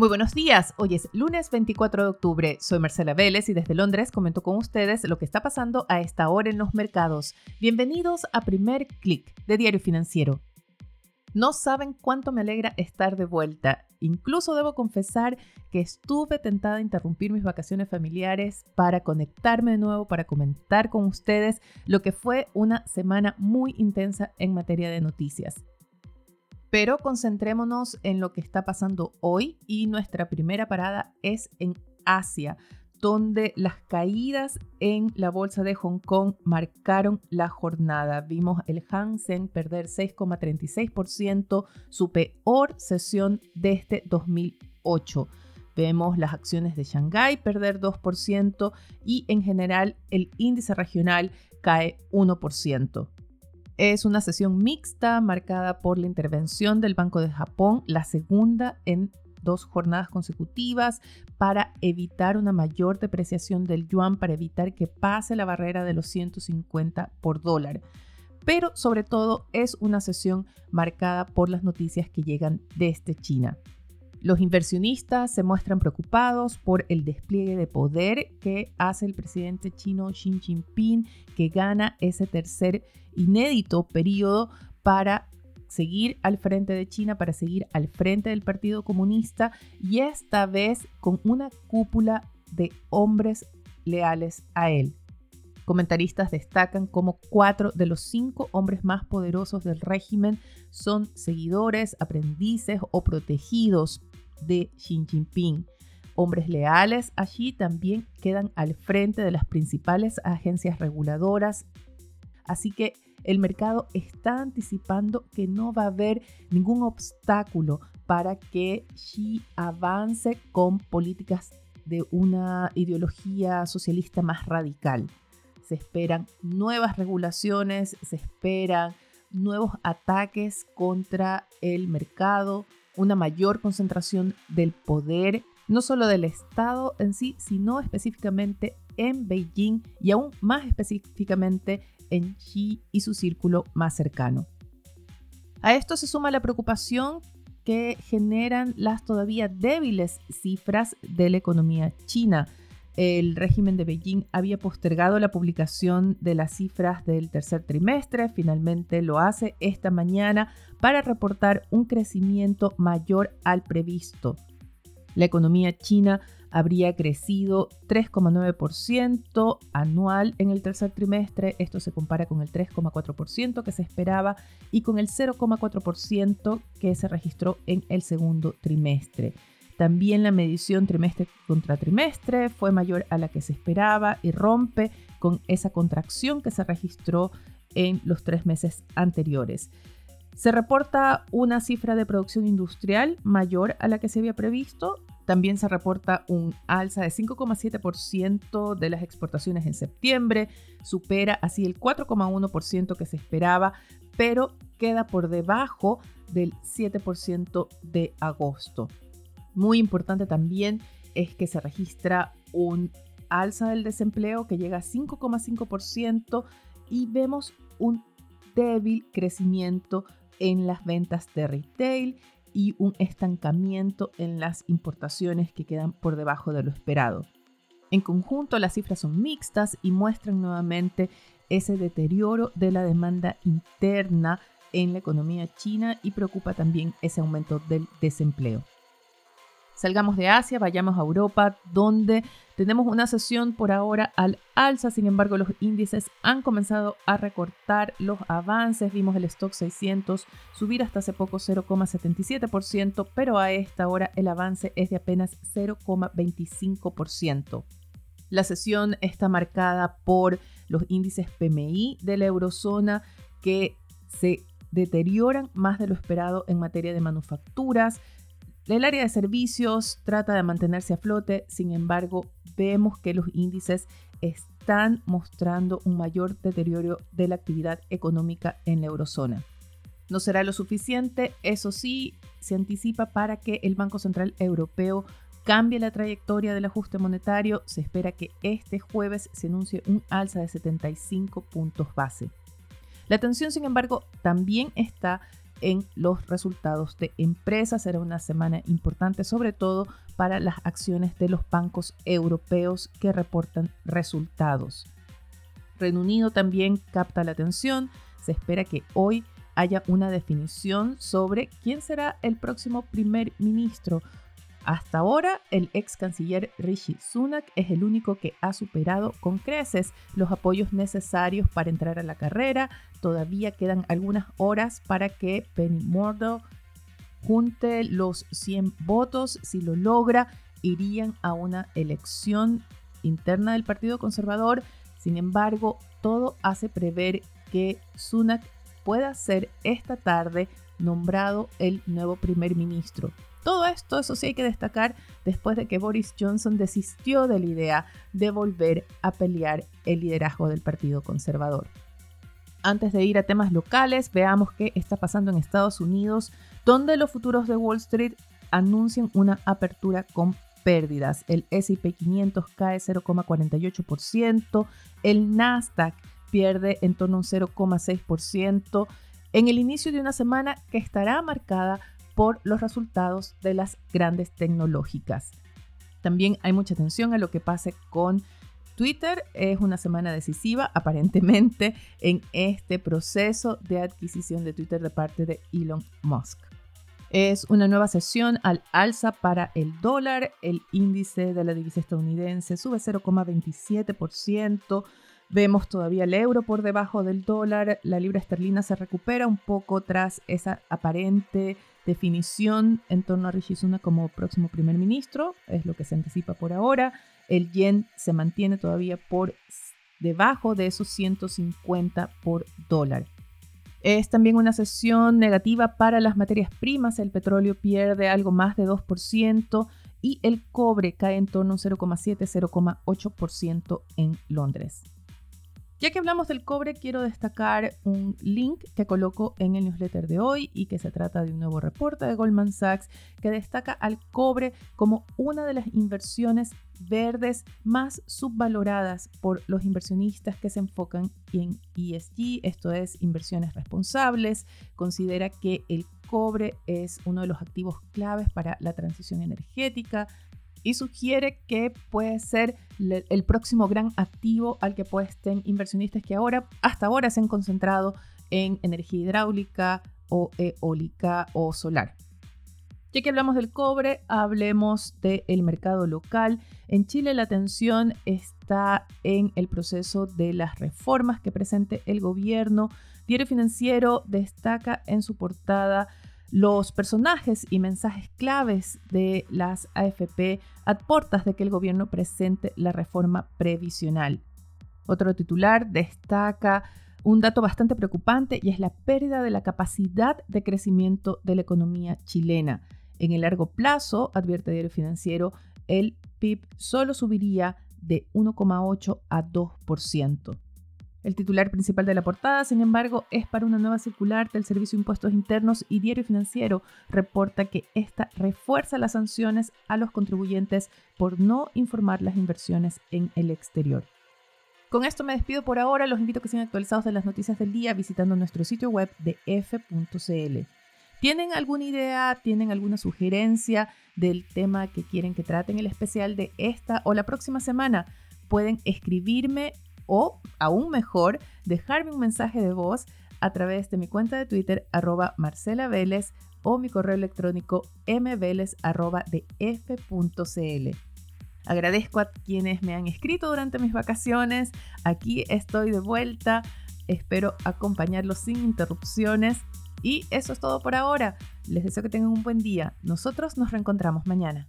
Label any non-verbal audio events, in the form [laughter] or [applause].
Muy buenos días, hoy es lunes 24 de octubre, soy Marcela Vélez y desde Londres comento con ustedes lo que está pasando a esta hora en los mercados. Bienvenidos a Primer Click de Diario Financiero. No saben cuánto me alegra estar de vuelta. Incluso debo confesar que estuve tentada a interrumpir mis vacaciones familiares para conectarme de nuevo, para comentar con ustedes lo que fue una semana muy intensa en materia de noticias. Pero concentrémonos en lo que está pasando hoy y nuestra primera parada es en Asia, donde las caídas en la bolsa de Hong Kong marcaron la jornada. Vimos el Hang Seng perder 6,36%, su peor sesión desde 2008. Vemos las acciones de Shanghái perder 2% y en general el índice regional cae 1%. Es una sesión mixta marcada por la intervención del Banco de Japón, la segunda en dos jornadas consecutivas para evitar una mayor depreciación del yuan, para evitar que pase la barrera de los 150 por dólar. Pero sobre todo es una sesión marcada por las noticias que llegan desde China. Los inversionistas se muestran preocupados por el despliegue de poder que hace el presidente chino Xi Jinping, que gana ese tercer inédito periodo para seguir al frente de China, para seguir al frente del Partido Comunista y esta vez con una cúpula de hombres leales a él. Comentaristas destacan como cuatro de los cinco hombres más poderosos del régimen son seguidores, aprendices o protegidos de Xi Jinping. Hombres leales allí también quedan al frente de las principales agencias reguladoras. Así que el mercado está anticipando que no va a haber ningún obstáculo para que Xi avance con políticas de una ideología socialista más radical. Se esperan nuevas regulaciones, se esperan nuevos ataques contra el mercado, una mayor concentración del poder, no solo del Estado en sí, sino específicamente en Beijing y aún más específicamente en Xi y su círculo más cercano. A esto se suma la preocupación que generan las todavía débiles cifras de la economía china. El régimen de Beijing había postergado la publicación de las cifras del tercer trimestre, finalmente lo hace esta mañana para reportar un crecimiento mayor al previsto. La economía china habría crecido 3,9% anual en el tercer trimestre. Esto se compara con el 3,4% que se esperaba y con el 0,4% que se registró en el segundo trimestre. También la medición trimestre contra trimestre fue mayor a la que se esperaba y rompe con esa contracción que se registró en los tres meses anteriores. Se reporta una cifra de producción industrial mayor a la que se había previsto. También se reporta un alza de 5,7% de las exportaciones en septiembre, supera así el 4,1% que se esperaba, pero queda por debajo del 7% de agosto. Muy importante también es que se registra un alza del desempleo que llega a 5,5% y vemos un débil crecimiento en las ventas de retail y un estancamiento en las importaciones que quedan por debajo de lo esperado. En conjunto, las cifras son mixtas y muestran nuevamente ese deterioro de la demanda interna en la economía china y preocupa también ese aumento del desempleo. Salgamos de Asia, vayamos a Europa, donde tenemos una sesión por ahora al alza, sin embargo los índices han comenzado a recortar los avances, vimos el stock 600 subir hasta hace poco 0,77%, pero a esta hora el avance es de apenas 0,25%. La sesión está marcada por los índices PMI de la eurozona que se deterioran más de lo esperado en materia de manufacturas, el área de servicios trata de mantenerse a flote, sin embargo, vemos que los índices están mostrando un mayor deterioro de la actividad económica en la eurozona. No será lo suficiente, eso sí, se anticipa para que el Banco Central Europeo cambie la trayectoria del ajuste monetario. Se espera que este jueves se anuncie un alza de 75 puntos base. La atención, sin embargo, también está en los resultados de empresas. Será una semana importante, sobre todo para las acciones de los bancos europeos que reportan resultados. Reino Unido también capta la atención. Se espera que hoy haya una definición sobre quién será el próximo primer ministro. Hasta ahora, el ex canciller Rishi Sunak es el único que ha superado con creces los apoyos necesarios para entrar a la carrera. Todavía quedan algunas horas para que Penny Mordor junte los 100 votos. Si lo logra, irían a una elección interna del Partido Conservador. Sin embargo, todo hace prever que Sunak pueda ser esta tarde nombrado el nuevo primer ministro. Todo esto, eso sí hay que destacar, después de que Boris Johnson desistió de la idea de volver a pelear el liderazgo del Partido Conservador. Antes de ir a temas locales, veamos qué está pasando en Estados Unidos, donde los futuros de Wall Street anuncian una apertura con pérdidas. El SP 500 cae 0,48%, el Nasdaq pierde en torno a un 0,6% en el inicio de una semana que estará marcada por los resultados de las grandes tecnológicas. También hay mucha atención a lo que pase con Twitter. Es una semana decisiva, [laughs] aparentemente, en este proceso de adquisición de Twitter de parte de Elon Musk. Es una nueva sesión al alza para el dólar. El índice de la divisa estadounidense sube 0,27%. Vemos todavía el euro por debajo del dólar, la libra esterlina se recupera un poco tras esa aparente definición en torno a Rishi Sunak como próximo primer ministro, es lo que se anticipa por ahora. El yen se mantiene todavía por debajo de esos 150 por dólar. Es también una sesión negativa para las materias primas, el petróleo pierde algo más de 2% y el cobre cae en torno a un 0,7-0,8% en Londres. Ya que hablamos del cobre, quiero destacar un link que coloco en el newsletter de hoy y que se trata de un nuevo reporte de Goldman Sachs que destaca al cobre como una de las inversiones verdes más subvaloradas por los inversionistas que se enfocan en ESG, esto es inversiones responsables. Considera que el cobre es uno de los activos claves para la transición energética, y sugiere que puede ser el próximo gran activo al que puesten inversionistas que ahora, hasta ahora se han concentrado en energía hidráulica o eólica o solar. Ya que hablamos del cobre, hablemos del mercado local. En Chile la atención está en el proceso de las reformas que presente el gobierno. Diario Financiero destaca en su portada los personajes y mensajes claves de las AFP aportas de que el gobierno presente la reforma previsional. Otro titular destaca un dato bastante preocupante y es la pérdida de la capacidad de crecimiento de la economía chilena. En el largo plazo, advierte Diario Financiero, el PIB solo subiría de 1,8 a 2%. El titular principal de la portada, sin embargo, es para una nueva circular del Servicio de Impuestos Internos y Diario Financiero reporta que esta refuerza las sanciones a los contribuyentes por no informar las inversiones en el exterior. Con esto me despido por ahora, los invito a que sean actualizados de las noticias del día visitando nuestro sitio web de f.cl. ¿Tienen alguna idea, tienen alguna sugerencia del tema que quieren que traten el especial de esta o la próxima semana? Pueden escribirme o, aún mejor, dejarme un mensaje de voz a través de mi cuenta de Twitter arroba Marcela Vélez o mi correo electrónico mveles. Agradezco a quienes me han escrito durante mis vacaciones. Aquí estoy de vuelta. Espero acompañarlos sin interrupciones. Y eso es todo por ahora. Les deseo que tengan un buen día. Nosotros nos reencontramos mañana.